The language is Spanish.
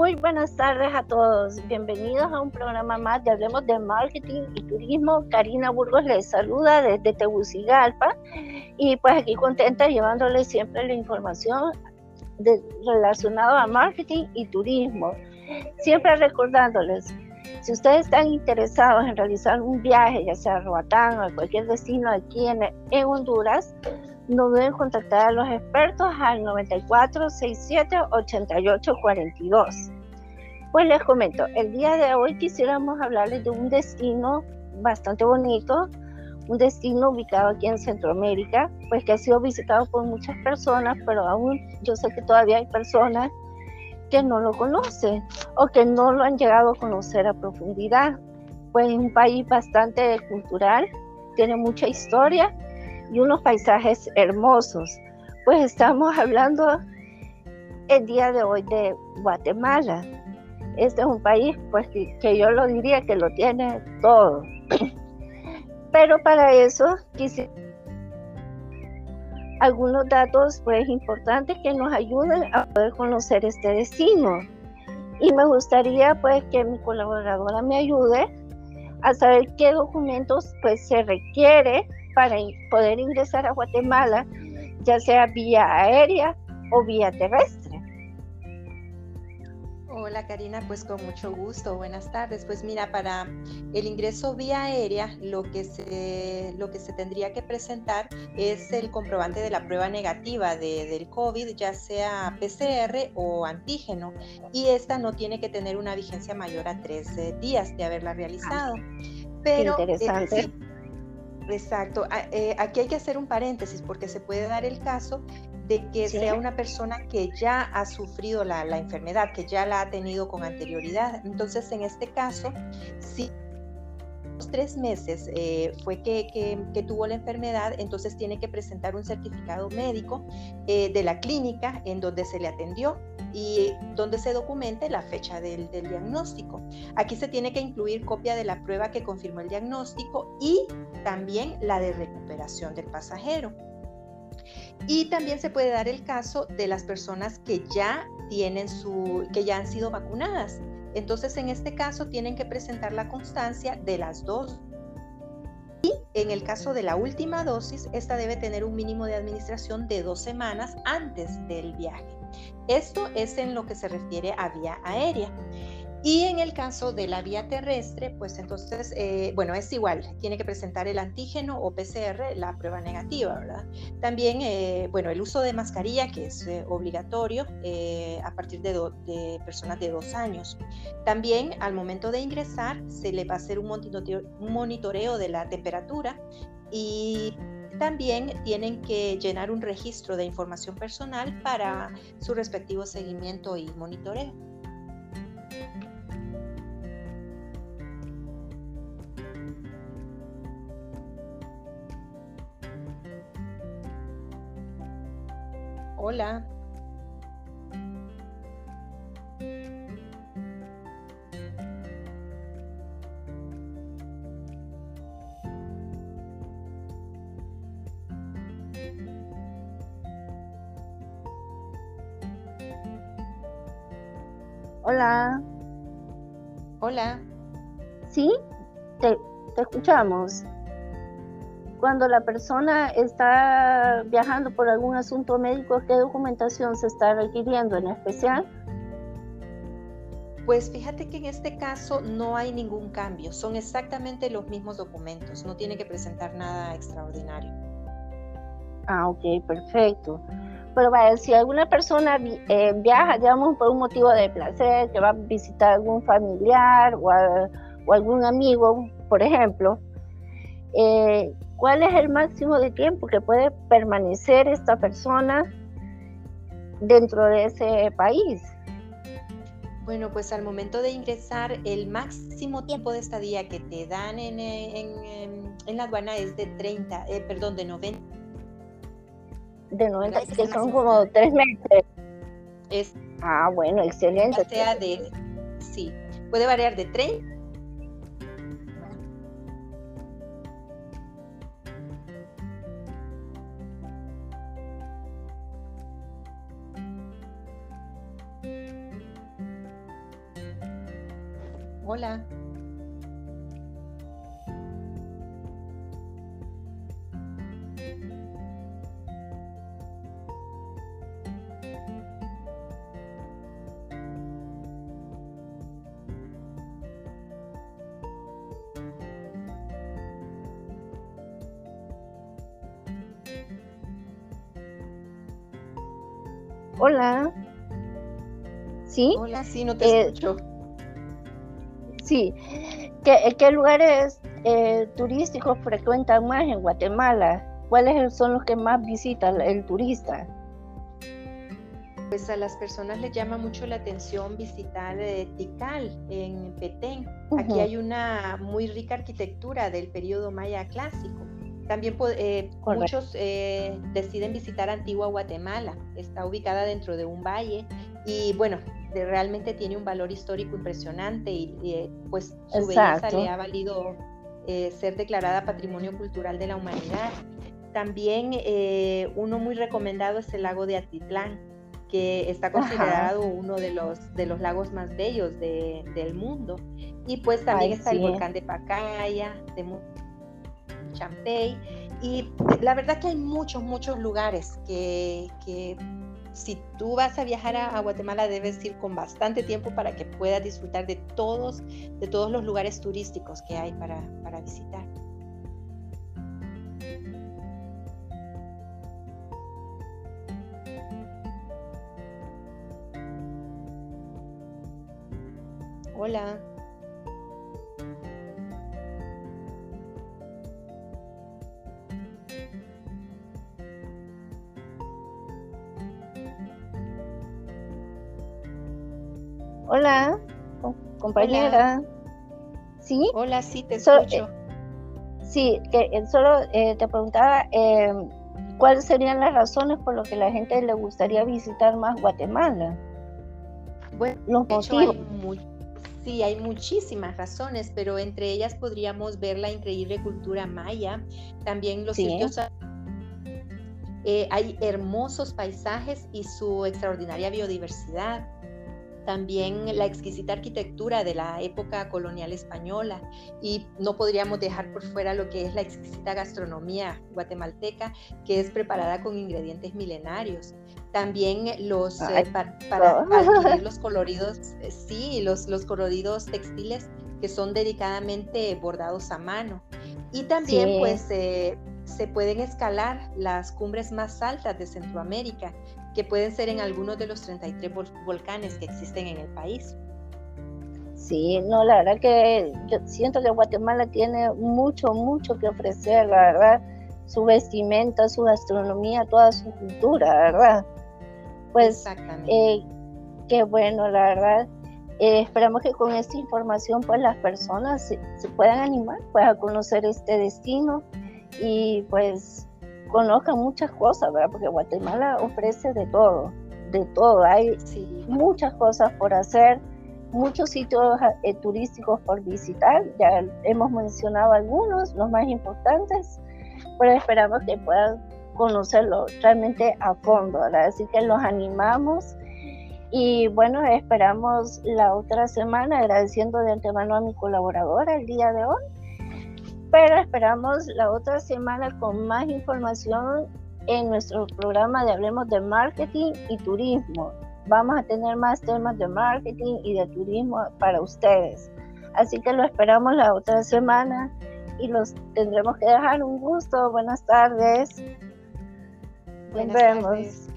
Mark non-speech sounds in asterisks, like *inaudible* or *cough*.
Muy buenas tardes a todos. Bienvenidos a un programa más de Hablemos de Marketing y Turismo. Karina Burgos les saluda desde Tegucigalpa y pues aquí contenta llevándoles siempre la información relacionada a marketing y turismo. Siempre recordándoles, si ustedes están interesados en realizar un viaje, ya sea a Roatán o a cualquier destino aquí en, en Honduras, no deben contactar a los expertos al 94 67 88 42. Pues les comento, el día de hoy quisiéramos hablarles de un destino bastante bonito, un destino ubicado aquí en Centroamérica, pues que ha sido visitado por muchas personas, pero aún yo sé que todavía hay personas que no lo conocen o que no lo han llegado a conocer a profundidad. Pues es un país bastante cultural, tiene mucha historia y unos paisajes hermosos. Pues estamos hablando el día de hoy de Guatemala. Este es un país pues que, yo lo diría que lo tiene todo. *clears throat* Pero para eso quise algunos datos pues importantes que nos ayuden a poder conocer este destino. Y me gustaría pues que mi colaboradora me ayude a saber qué documentos pues se requiere para poder ingresar a Guatemala, ya sea vía aérea o vía terrestre. Hola Karina, pues con mucho gusto, buenas tardes. Pues mira, para el ingreso vía aérea lo que se, lo que se tendría que presentar es el comprobante de la prueba negativa de, del COVID, ya sea PCR o antígeno, y esta no tiene que tener una vigencia mayor a tres días de haberla realizado. Pero, eh, interesante. Exacto. Eh, aquí hay que hacer un paréntesis porque se puede dar el caso de que sea una persona que ya ha sufrido la, enfermedad, que ya la ha tenido con anterioridad. Entonces, en este caso, si tres meses eh, fue que, tuvo la enfermedad, entonces tiene que presentar un certificado médico eh, de la clínica en donde se le atendió y donde se documente la fecha del, diagnóstico. Aquí se tiene que incluir copia de la prueba que confirmó el diagnóstico y también la de recuperación del pasajero. Y también se puede dar el caso de las personas que ya tienen su, que ya han sido vacunadas. Entonces, en este caso, tienen que presentar la constancia de las dos. Y en el caso de la última dosis, esta debe tener un mínimo de administración de dos semanas antes del viaje. Esto es en lo que se refiere a vía aérea. Y en el caso de la vía terrestre, pues entonces, eh, bueno, es igual, tiene que presentar el antígeno o PCR, la prueba negativa, ¿verdad? También, eh, bueno, el uso de mascarilla, que es eh, obligatorio a partir de, de, personas de dos años. También, al momento de ingresar, se le va a hacer un monitoreo de la temperatura y también tienen que llenar un registro de información personal para su respectivo seguimiento y monitoreo. Hola. Hola. Hola. ¿Sí? Te, te escuchamos cuando la persona está viajando por algún asunto médico, ¿qué documentación se está requiriendo en especial? Pues fíjate que en este caso no hay ningún cambio, son exactamente los mismos documentos, no tiene que presentar nada extraordinario. Ah, ok, perfecto. Pero vaya, si alguna persona eh, viaja, digamos, por un motivo de placer, que va a visitar algún familiar o, o algún amigo, por ejemplo, eh, ¿Cuál es el máximo de tiempo que puede permanecer esta persona dentro de ese país? Bueno, pues al momento de ingresar, el máximo tiempo de estadía que te dan en, en, la aduana es de 30, eh, perdón, de 90. De 90, que son como tres meses. ah, bueno, excelente. Sea de, sí, puede variar de 30 Hola. Hola. ¿Sí? Hola, sí, no te eh, escucho. Sí. ¿Qué, qué lugares eh, turísticos frecuentan más en Guatemala? ¿Cuáles son los que más visita el, turista? Pues a las personas les llama mucho la atención visitar eh, Tikal en Petén. Aquí hay una muy rica arquitectura del periodo maya clásico. También eh, muchos eh, deciden visitar Antigua Guatemala. Está ubicada dentro de un valle y bueno, realmente tiene un valor histórico impresionante y, eh, pues su belleza le ha valido ser declarada Patrimonio Cultural de la Humanidad. También uno muy recomendado es el lago de Atitlán, que está considerado uno de los, de los lagos más bellos del mundo. Y pues también está el volcán de Pacaya, de Champey. Y la verdad que hay muchos, muchos lugares que, si tú vas a viajar a, Guatemala debes ir con bastante tiempo para que puedas disfrutar de todos, de todos los lugares turísticos que hay para, para visitar. Hola. Hola, compañera. ¿Sí? Hola, sí, te escucho. Eh, sí, que eh, solo eh, te preguntaba em, cuáles serían las razones por las que la gente le gustaría visitar más Guatemala. Bueno, los motivos. sí, hay muchísimas razones, pero entre ellas podríamos ver la increíble cultura maya, también los sitios hay hermosos paisajes y su extraordinaria biodiversidad también la exquisita arquitectura de la época colonial española y no podríamos dejar por fuera lo que es la exquisita gastronomía guatemalteca que es preparada con ingredientes milenarios. También los eh, para, *laughs* adquirir los coloridos, eh, sí, los, los coloridos textiles que son dedicadamente bordados a mano. Y también pues eh, se pueden escalar las cumbres más altas de Centroamérica, que pueden ser en algunos de los 33 volcanes que existen en el país. Sí, no, la verdad que yo siento que Guatemala tiene mucho, mucho que ofrecer, la verdad, su vestimenta, su gastronomía, toda su cultura, ¿verdad? Pues, eh, qué bueno, la verdad. Eh, esperamos que con esta información, pues las personas se, se puedan animar pues, a conocer este destino y pues conozcan muchas cosas, ¿verdad? Porque Guatemala ofrece de todo, de todo. Hay muchas cosas por hacer, muchos sitios eh, turísticos por visitar. Ya hemos mencionado algunos, los más importantes, pero esperamos que puedan conocerlo realmente a fondo, ¿verdad? Así que los animamos. Y bueno, esperamos la otra semana, agradeciendo de antemano a mi colaboradora el día de hoy pero esperamos la otra semana con más información en nuestro programa de Hablemos de Marketing y Turismo. Vamos a tener más temas de marketing y de turismo para ustedes. Así que lo esperamos la otra semana y los tendremos que dejar un gusto. Buenas tardes. Buenas Nos vemos.